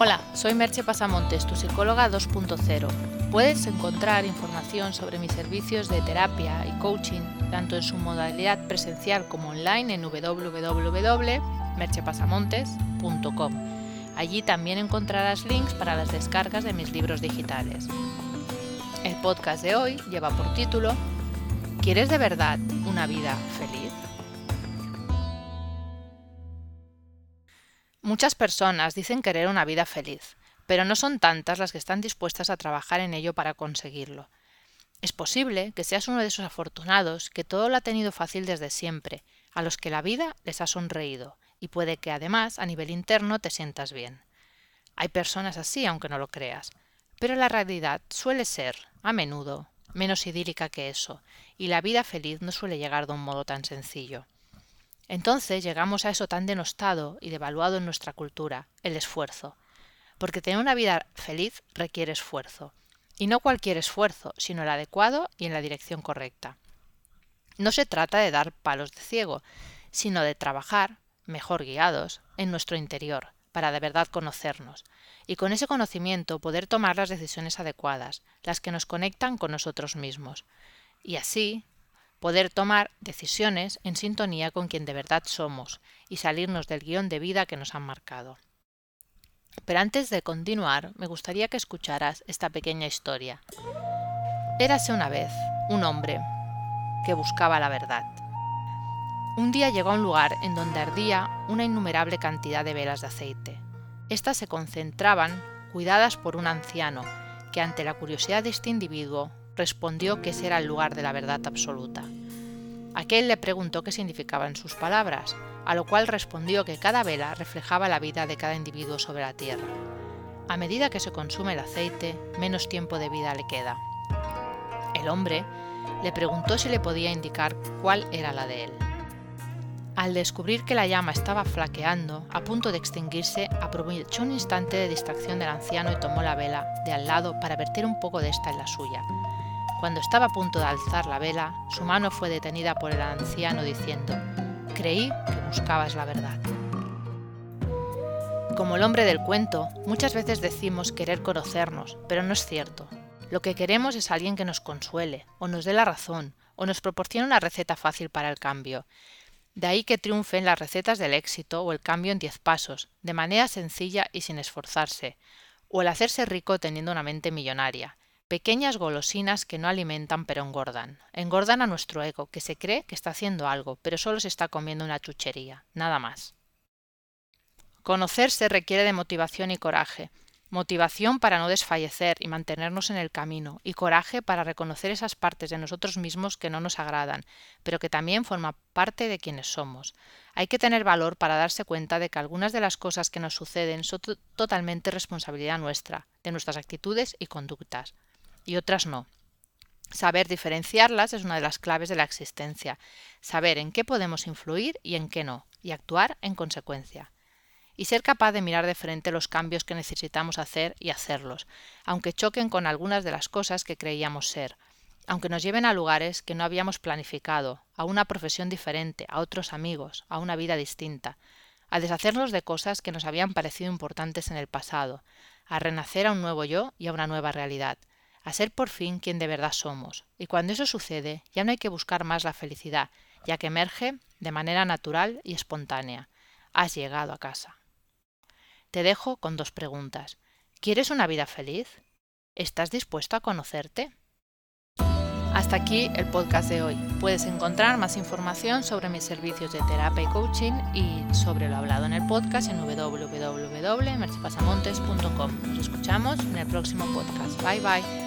Hola, soy Merche Pasamontes, tu psicóloga 2.0. Puedes encontrar información sobre mis servicios de terapia y coaching, tanto en su modalidad presencial como online en www.merchepasamontes.com. Allí también encontrarás links para las descargas de mis libros digitales. El podcast de hoy lleva por título ¿Quieres de verdad una vida feliz? Muchas personas dicen querer una vida feliz, pero no son tantas las que están dispuestas a trabajar en ello para conseguirlo. Es posible que seas uno de esos afortunados que todo lo ha tenido fácil desde siempre, a los que la vida les ha sonreído, y puede que además a nivel interno te sientas bien. Hay personas así, aunque no lo creas, pero la realidad suele ser, a menudo, menos idílica que eso, y la vida feliz no suele llegar de un modo tan sencillo. Entonces llegamos a eso tan denostado y devaluado en nuestra cultura, el esfuerzo. Porque tener una vida feliz requiere esfuerzo. Y no cualquier esfuerzo, sino el adecuado y en la dirección correcta. No se trata de dar palos de ciego, sino de trabajar, mejor guiados, en nuestro interior, para de verdad conocernos, y con ese conocimiento poder tomar las decisiones adecuadas, las que nos conectan con nosotros mismos. Y así poder tomar decisiones en sintonía con quien de verdad somos y salirnos del guion de vida que nos han marcado. Pero antes de continuar, me gustaría que escucharas esta pequeña historia. Érase una vez un hombre que buscaba la verdad. Un día llegó a un lugar en donde ardía una innumerable cantidad de velas de aceite. Estas se concentraban cuidadas por un anciano, que ante la curiosidad de este individuo respondió que ese era el lugar de la verdad absoluta. Aquel le preguntó qué significaban sus palabras, a lo cual respondió que cada vela reflejaba la vida de cada individuo sobre la tierra. A medida que se consume el aceite, menos tiempo de vida le queda. El hombre le preguntó si le podía indicar cuál era la de él. Al descubrir que la llama estaba flaqueando, a punto de extinguirse, aprovechó un instante de distracción del anciano y tomó la vela de al lado para verter un poco de esta en la suya. Cuando estaba a punto de alzar la vela, su mano fue detenida por el anciano diciendo, Creí que buscabas la verdad. Como el hombre del cuento, muchas veces decimos querer conocernos, pero no es cierto. Lo que queremos es alguien que nos consuele, o nos dé la razón, o nos proporcione una receta fácil para el cambio. De ahí que triunfen las recetas del éxito o el cambio en diez pasos, de manera sencilla y sin esforzarse, o el hacerse rico teniendo una mente millonaria, Pequeñas golosinas que no alimentan pero engordan. Engordan a nuestro ego, que se cree que está haciendo algo, pero solo se está comiendo una chuchería, nada más. Conocerse requiere de motivación y coraje. Motivación para no desfallecer y mantenernos en el camino, y coraje para reconocer esas partes de nosotros mismos que no nos agradan, pero que también forman parte de quienes somos. Hay que tener valor para darse cuenta de que algunas de las cosas que nos suceden son totalmente responsabilidad nuestra, de nuestras actitudes y conductas y otras no. Saber diferenciarlas es una de las claves de la existencia, saber en qué podemos influir y en qué no, y actuar en consecuencia. Y ser capaz de mirar de frente los cambios que necesitamos hacer y hacerlos, aunque choquen con algunas de las cosas que creíamos ser, aunque nos lleven a lugares que no habíamos planificado, a una profesión diferente, a otros amigos, a una vida distinta, a deshacernos de cosas que nos habían parecido importantes en el pasado, a renacer a un nuevo yo y a una nueva realidad, a ser por fin quien de verdad somos. Y cuando eso sucede, ya no hay que buscar más la felicidad, ya que emerge de manera natural y espontánea. Has llegado a casa. Te dejo con dos preguntas. ¿Quieres una vida feliz? ¿Estás dispuesto a conocerte? Hasta aquí el podcast de hoy. Puedes encontrar más información sobre mis servicios de terapia y coaching y sobre lo hablado en el podcast en www.mercepasamontes.com. Nos escuchamos en el próximo podcast. Bye bye.